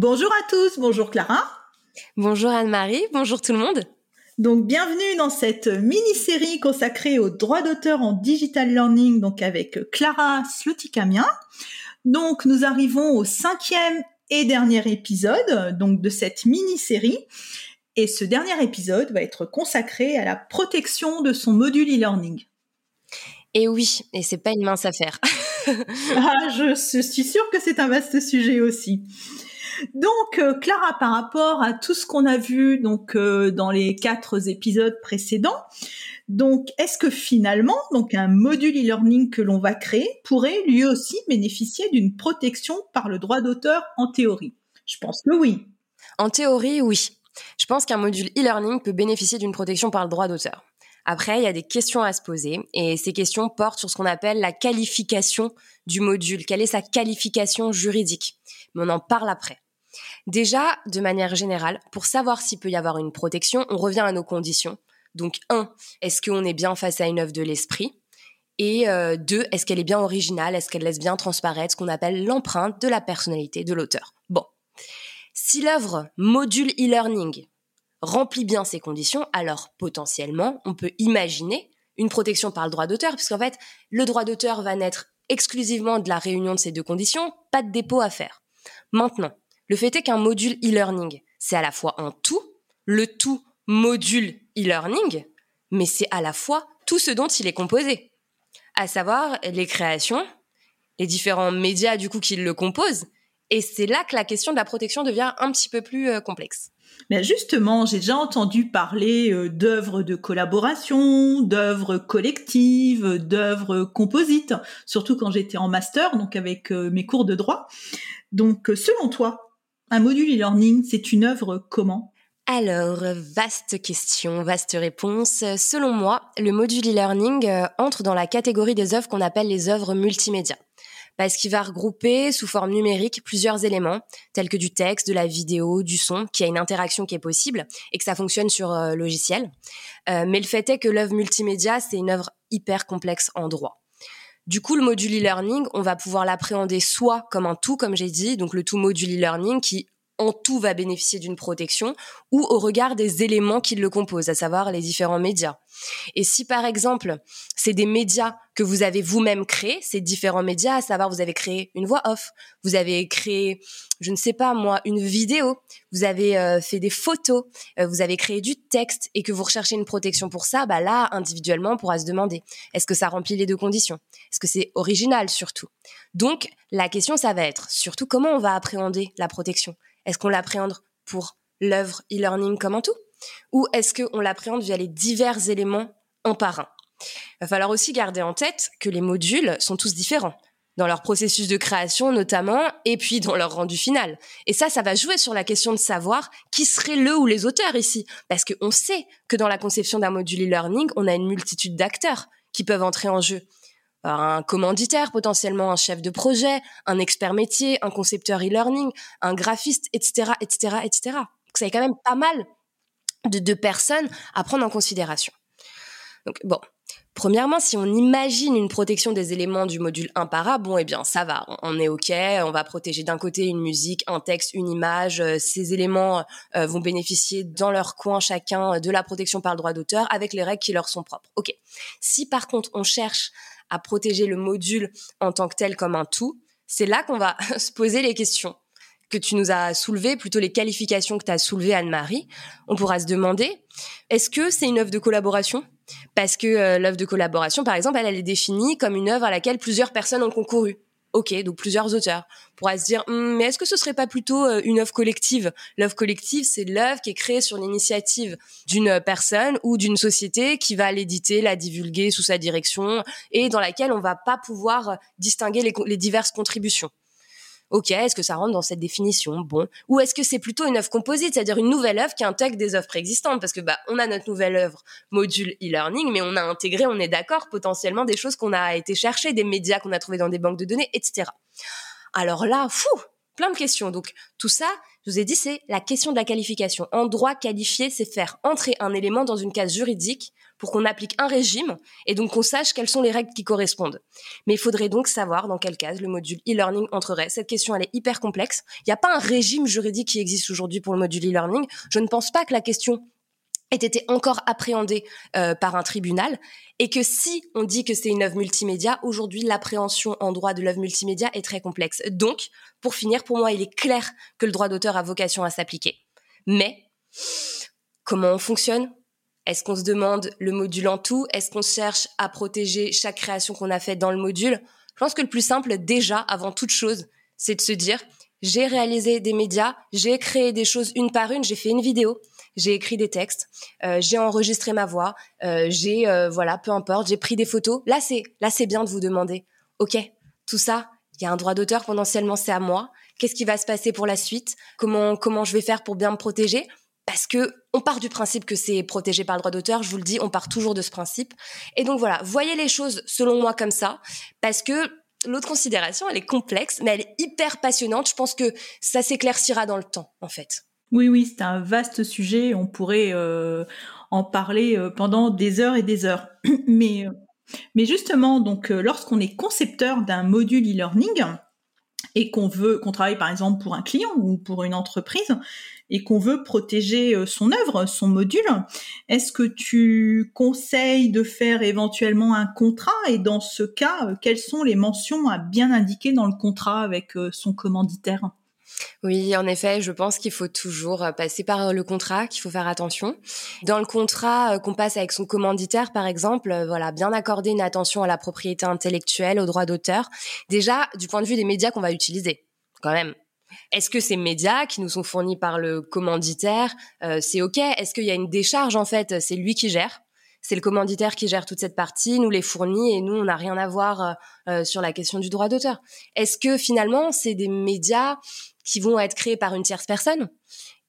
Bonjour à tous, bonjour Clara. Bonjour Anne-Marie, bonjour tout le monde. Donc bienvenue dans cette mini-série consacrée aux droits d'auteur en digital learning, donc avec Clara Slotikamien. Donc nous arrivons au cinquième et dernier épisode donc de cette mini-série. Et ce dernier épisode va être consacré à la protection de son module e-learning. Et oui, et c'est pas une mince affaire. ah, je suis sûre que c'est un vaste sujet aussi. Donc, euh, Clara, par rapport à tout ce qu'on a vu donc euh, dans les quatre épisodes précédents, donc est-ce que finalement, donc un module e-learning que l'on va créer pourrait lui aussi bénéficier d'une protection par le droit d'auteur en théorie? Je pense que oui. En théorie, oui. Je pense qu'un module e-learning peut bénéficier d'une protection par le droit d'auteur. Après, il y a des questions à se poser et ces questions portent sur ce qu'on appelle la qualification du module. Quelle est sa qualification juridique? Mais on en parle après. Déjà, de manière générale, pour savoir s'il peut y avoir une protection, on revient à nos conditions. Donc, un, est-ce qu'on est bien face à une œuvre de l'esprit? Et euh, deux, est-ce qu'elle est bien originale? Est-ce qu'elle laisse bien transparaître ce qu'on appelle l'empreinte de la personnalité de l'auteur? Bon. Si l'œuvre module e-learning remplit bien ces conditions, alors potentiellement, on peut imaginer une protection par le droit d'auteur, puisqu'en fait, le droit d'auteur va naître exclusivement de la réunion de ces deux conditions, pas de dépôt à faire. Maintenant, le fait est qu'un module e-learning, c'est à la fois un tout, le tout module e-learning, mais c'est à la fois tout ce dont il est composé, à savoir les créations, les différents médias du coup qui le composent, et c'est là que la question de la protection devient un petit peu plus euh, complexe. Mais justement, j'ai déjà entendu parler euh, d'œuvres de collaboration, d'œuvres collectives, d'œuvres composites, surtout quand j'étais en master, donc avec euh, mes cours de droit. Donc, selon toi, un module e-learning, c'est une œuvre comment? Alors, vaste question, vaste réponse. Selon moi, le module e-learning euh, entre dans la catégorie des œuvres qu'on appelle les œuvres multimédia. Parce qu'il va regrouper sous forme numérique plusieurs éléments, tels que du texte, de la vidéo, du son, qui a une interaction qui est possible et que ça fonctionne sur euh, logiciel. Euh, mais le fait est que l'œuvre multimédia, c'est une œuvre hyper complexe en droit. Du coup, le module e-learning, on va pouvoir l'appréhender soit comme un tout, comme j'ai dit, donc le tout module e-learning qui en tout va bénéficier d'une protection ou au regard des éléments qui le composent, à savoir les différents médias. Et si par exemple, c'est des médias que vous avez vous-même créés, ces différents médias, à savoir vous avez créé une voix off, vous avez créé, je ne sais pas moi, une vidéo, vous avez euh, fait des photos, euh, vous avez créé du texte et que vous recherchez une protection pour ça, bah là, individuellement, on pourra se demander, est-ce que ça remplit les deux conditions? Est-ce que c'est original surtout? Donc, la question, ça va être surtout comment on va appréhender la protection? Est-ce qu'on l'appréhende pour l'œuvre e-learning comme un tout? Ou est-ce qu'on l'appréhende via les divers éléments un par un? Il va falloir aussi garder en tête que les modules sont tous différents dans leur processus de création notamment, et puis dans leur rendu final. Et ça, ça va jouer sur la question de savoir qui serait le ou les auteurs ici. Parce qu'on sait que dans la conception d'un module e-learning, on a une multitude d'acteurs qui peuvent entrer en jeu un commanditaire potentiellement, un chef de projet, un expert métier, un concepteur e-learning, un graphiste, etc., etc., etc. Donc ça a quand même pas mal de, de personnes à prendre en considération. Donc bon, Premièrement, si on imagine une protection des éléments du module 1 para, bon, eh bien, ça va, on est OK, on va protéger d'un côté une musique, un texte, une image, euh, ces éléments euh, vont bénéficier dans leur coin chacun de la protection par le droit d'auteur avec les règles qui leur sont propres. OK. Si par contre on cherche à protéger le module en tant que tel comme un tout, c'est là qu'on va se poser les questions que tu nous as soulevées, plutôt les qualifications que tu as soulevées, Anne-Marie. On pourra se demander, est-ce que c'est une œuvre de collaboration? Parce que euh, l'œuvre de collaboration, par exemple, elle, elle est définie comme une œuvre à laquelle plusieurs personnes ont concouru. Ok, donc plusieurs auteurs. On pourra se dire, hum, mais est-ce que ce serait pas plutôt euh, une œuvre collective? L'œuvre collective, c'est l'œuvre qui est créée sur l'initiative d'une personne ou d'une société qui va l'éditer, la divulguer sous sa direction et dans laquelle on va pas pouvoir distinguer les, les diverses contributions. Ok, est-ce que ça rentre dans cette définition? Bon. Ou est-ce que c'est plutôt une œuvre composite, c'est-à-dire une nouvelle œuvre qui intègre des œuvres préexistantes? Parce que bah, on a notre nouvelle œuvre module e-learning, mais on a intégré, on est d'accord, potentiellement des choses qu'on a été chercher, des médias qu'on a trouvés dans des banques de données, etc. Alors là, fou, plein de questions. Donc tout ça, vous ai dit, c'est la question de la qualification. En droit, qualifié, c'est faire entrer un élément dans une case juridique pour qu'on applique un régime et donc qu'on sache quelles sont les règles qui correspondent. Mais il faudrait donc savoir dans quelle case le module e-learning entrerait. Cette question, elle est hyper complexe. Il n'y a pas un régime juridique qui existe aujourd'hui pour le module e-learning. Je ne pense pas que la question ait été encore appréhendée euh, par un tribunal et que si on dit que c'est une œuvre multimédia, aujourd'hui l'appréhension en droit de l'œuvre multimédia est très complexe. Donc, pour finir, pour moi, il est clair que le droit d'auteur a vocation à s'appliquer. Mais comment on fonctionne? Est-ce qu'on se demande le module en tout? Est-ce qu'on cherche à protéger chaque création qu'on a faite dans le module? Je pense que le plus simple, déjà, avant toute chose, c'est de se dire, j'ai réalisé des médias, j'ai créé des choses une par une, j'ai fait une vidéo, j'ai écrit des textes, euh, j'ai enregistré ma voix, euh, j'ai euh, voilà, peu importe, j'ai pris des photos. Là, c'est là, c'est bien de vous demander, ok, tout ça, il y a un droit d'auteur potentiellement, c'est à moi. Qu'est-ce qui va se passer pour la suite? Comment comment je vais faire pour bien me protéger? Parce que on part du principe que c'est protégé par le droit d'auteur, je vous le dis, on part toujours de ce principe. Et donc voilà, voyez les choses selon moi comme ça, parce que l'autre considération, elle est complexe, mais elle est hyper passionnante. Je pense que ça s'éclaircira dans le temps, en fait. Oui, oui, c'est un vaste sujet. On pourrait euh, en parler euh, pendant des heures et des heures. mais, euh, mais justement, donc, lorsqu'on est concepteur d'un module e-learning et qu'on veut, qu'on travaille par exemple pour un client ou pour une entreprise, et qu'on veut protéger son œuvre, son module, est-ce que tu conseilles de faire éventuellement un contrat? Et dans ce cas, quelles sont les mentions à bien indiquer dans le contrat avec son commanditaire? Oui, en effet, je pense qu'il faut toujours passer par le contrat, qu'il faut faire attention. Dans le contrat qu'on passe avec son commanditaire, par exemple, voilà, bien accorder une attention à la propriété intellectuelle, au droit d'auteur. Déjà, du point de vue des médias qu'on va utiliser, quand même, est-ce que ces médias qui nous sont fournis par le commanditaire, euh, c'est OK? Est-ce qu'il y a une décharge en fait? C'est lui qui gère c'est le commanditaire qui gère toute cette partie, nous les fournit et nous on n'a rien à voir euh, euh, sur la question du droit d'auteur. Est-ce que finalement c'est des médias qui vont être créés par une tierce personne?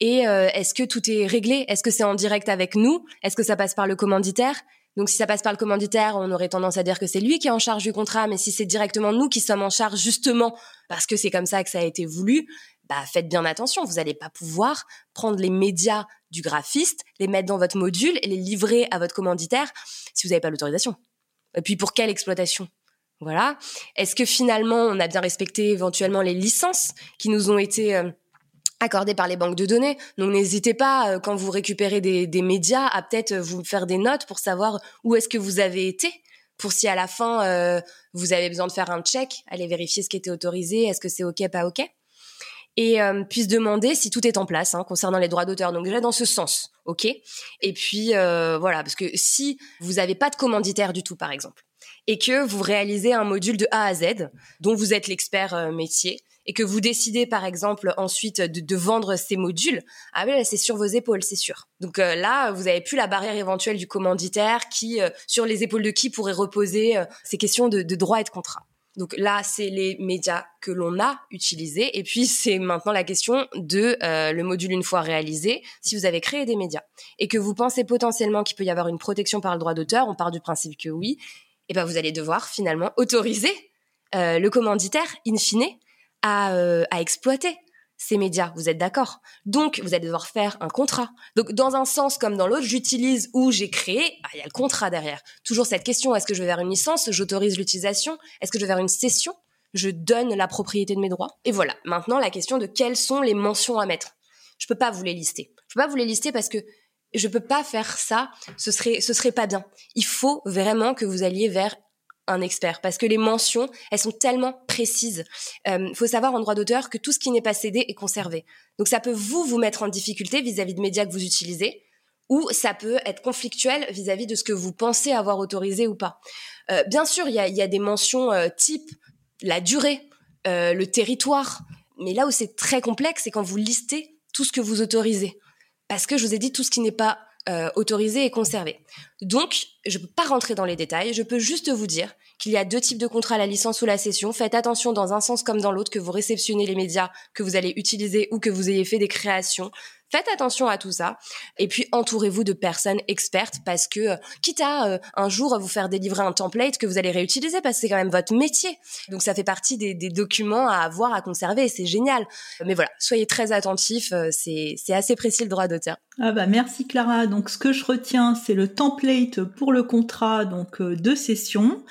Et est-ce que tout est réglé? Est-ce que c'est en direct avec nous? Est-ce que ça passe par le commanditaire? Donc si ça passe par le commanditaire, on aurait tendance à dire que c'est lui qui est en charge du contrat, mais si c'est directement nous qui sommes en charge justement parce que c'est comme ça que ça a été voulu, bah faites bien attention, vous n'allez pas pouvoir prendre les médias du graphiste, les mettre dans votre module et les livrer à votre commanditaire si vous n'avez pas l'autorisation. Et puis pour quelle exploitation? Voilà. Est-ce que finalement on a bien respecté éventuellement les licences qui nous ont été euh, accordé par les banques de données? Donc n'hésitez pas, euh, quand vous récupérez des, médias, à peut-être euh, vous faire des notes pour savoir où est-ce que vous avez été, pour si à la fin euh, vous avez besoin de faire un check, aller vérifier ce qui était autorisé, est-ce que c'est ok, pas ok? Et euh, puis se demander si tout est en place hein, concernant les droits d'auteur. Donc déjà dans ce sens, ok? Et puis voilà, parce que si vous n'avez pas de commanditaire du tout, par exemple, et que vous réalisez un module de A à Z, dont vous êtes l'expert métier, et que vous décidez par exemple ensuite de, vendre ces modules, ah oui, c'est sur vos épaules, c'est sûr. Donc euh, là, vous avez plus la barrière éventuelle du commanditaire qui, euh, sur les épaules de qui pourrait reposer euh, ces questions de, de droit et de contrat. Donc là, c'est les médias que l'on a utilisés. Et puis, c'est maintenant la question de le module une fois réalisé, si vous avez créé des médias et que vous pensez potentiellement qu'il peut y avoir une protection par le droit d'auteur, on part du principe que oui, et eh ben vous allez devoir finalement autoriser le commanditaire, in fine, euh, à, exploiter ces médias, vous êtes d'accord Donc, vous allez devoir faire un contrat. Donc, dans un sens comme dans l'autre, j'utilise ou j'ai créé, ah, il y a le contrat derrière. Toujours cette question, est-ce que je vais vers une licence? J'autorise l'utilisation Est-ce que je vais vers une cession? Je donne la propriété de mes droits Et voilà, maintenant la question de quelles sont les mentions à mettre. Je peux pas vous les lister. Je peux pas vous les lister parce que je peux pas faire ça, ce serait, ce serait pas bien. Il faut vraiment que vous alliez vers un expert parce que les mentions, elles sont tellement précises. Il euh, faut savoir en droit d'auteur que tout ce qui n'est pas cédé est conservé. Donc ça peut vous vous mettre en difficulté vis-à-vis de médias que vous utilisez ou ça peut être conflictuel vis-à-vis de ce que vous pensez avoir autorisé ou pas. Euh, bien sûr, il y a, des mentions euh, type la durée, le territoire, mais là où c'est très complexe, c'est quand vous listez tout ce que vous autorisez. Parce que je vous ai dit, tout ce qui n'est pas euh, autorisés et conservés. Donc, je ne peux pas rentrer dans les détails, je peux juste vous dire qu'il y a deux types de contrats la licence ou la cession. Faites attention dans un sens comme dans l'autre que vous réceptionnez les médias que vous allez utiliser ou que vous ayez fait des créations. Faites attention à tout ça. Et puis, entourez-vous de personnes expertes parce que, euh, quitte à euh, un jour vous faire délivrer un template que vous allez réutiliser parce que c'est quand même votre métier. Donc, ça fait partie des, documents à avoir, à conserver c'est génial. Mais voilà, soyez très attentifs. Euh, c'est, c'est assez précis le droit d'auteur. Ah bah merci Clara. Donc, ce que je retiens, c'est le template pour le contrat donc de session.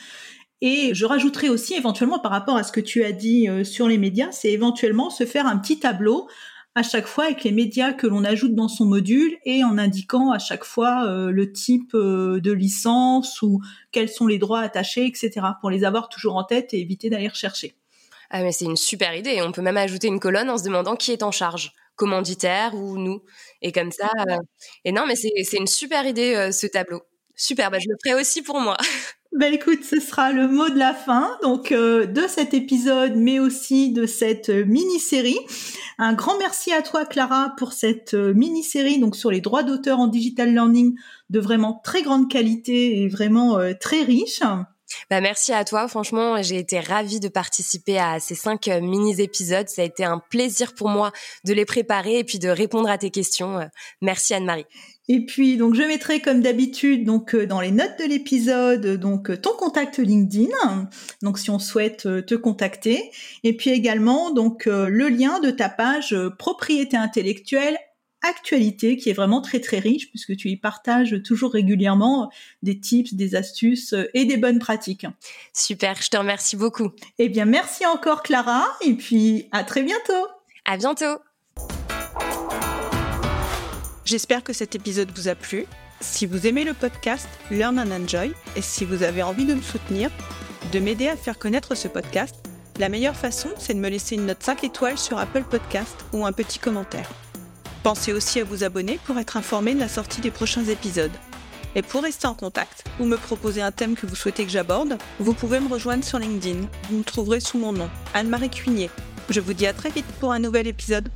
Et je rajouterai aussi éventuellement par rapport à ce que tu as dit sur les médias, c'est éventuellement se faire un petit tableau à chaque fois avec les médias que l'on ajoute dans son module et en indiquant à chaque fois euh, le type euh, de licence ou quels sont les droits attachés, etc. pour les avoir toujours en tête et éviter d'aller rechercher. Ah mais c'est une super idée. On peut même ajouter une colonne en se demandant qui est en charge, commanditaire ou nous. Et comme ça. Euh, et non, mais c'est une super idée ce tableau. Super, bah, je le ferai aussi pour moi. Ben écoute, ce sera le mot de la fin donc euh, de cet épisode, mais aussi de cette euh, mini-série. Un grand merci à toi Clara pour cette euh, mini-série donc sur les droits d'auteur en digital learning de vraiment très grande qualité et vraiment très riche. Bah merci à toi. Franchement, j'ai été ravie de participer à ces cinq mini-épisodes. Ça a été un plaisir pour moi de les préparer et puis de répondre à tes questions. Merci Anne-Marie. Et puis donc je mettrai comme d'habitude donc euh, dans les notes de l'épisode donc euh, ton contact LinkedIn donc si on souhaite euh, te contacter et puis également donc le lien de ta page propriété intellectuelle actualité qui est vraiment très très riche puisque tu y partages toujours régulièrement des tips, des astuces et des bonnes pratiques. Super, je te remercie beaucoup. Eh bien merci encore Clara et puis à très bientôt. À bientôt. J'espère que cet épisode vous a plu. Si vous aimez le podcast Learn and Enjoy et si vous avez envie de me soutenir, de m'aider à faire connaître ce podcast, la meilleure façon, c'est de me laisser une note 5 étoiles sur Apple Podcast ou un petit commentaire. Pensez aussi à vous abonner pour être informé de la sortie des prochains épisodes. Et pour rester en contact ou me proposer un thème que vous souhaitez que j'aborde, vous pouvez me rejoindre sur LinkedIn. Vous me trouverez sous mon nom, Anne-Marie Cuignet. Je vous dis à très vite pour un nouvel épisode.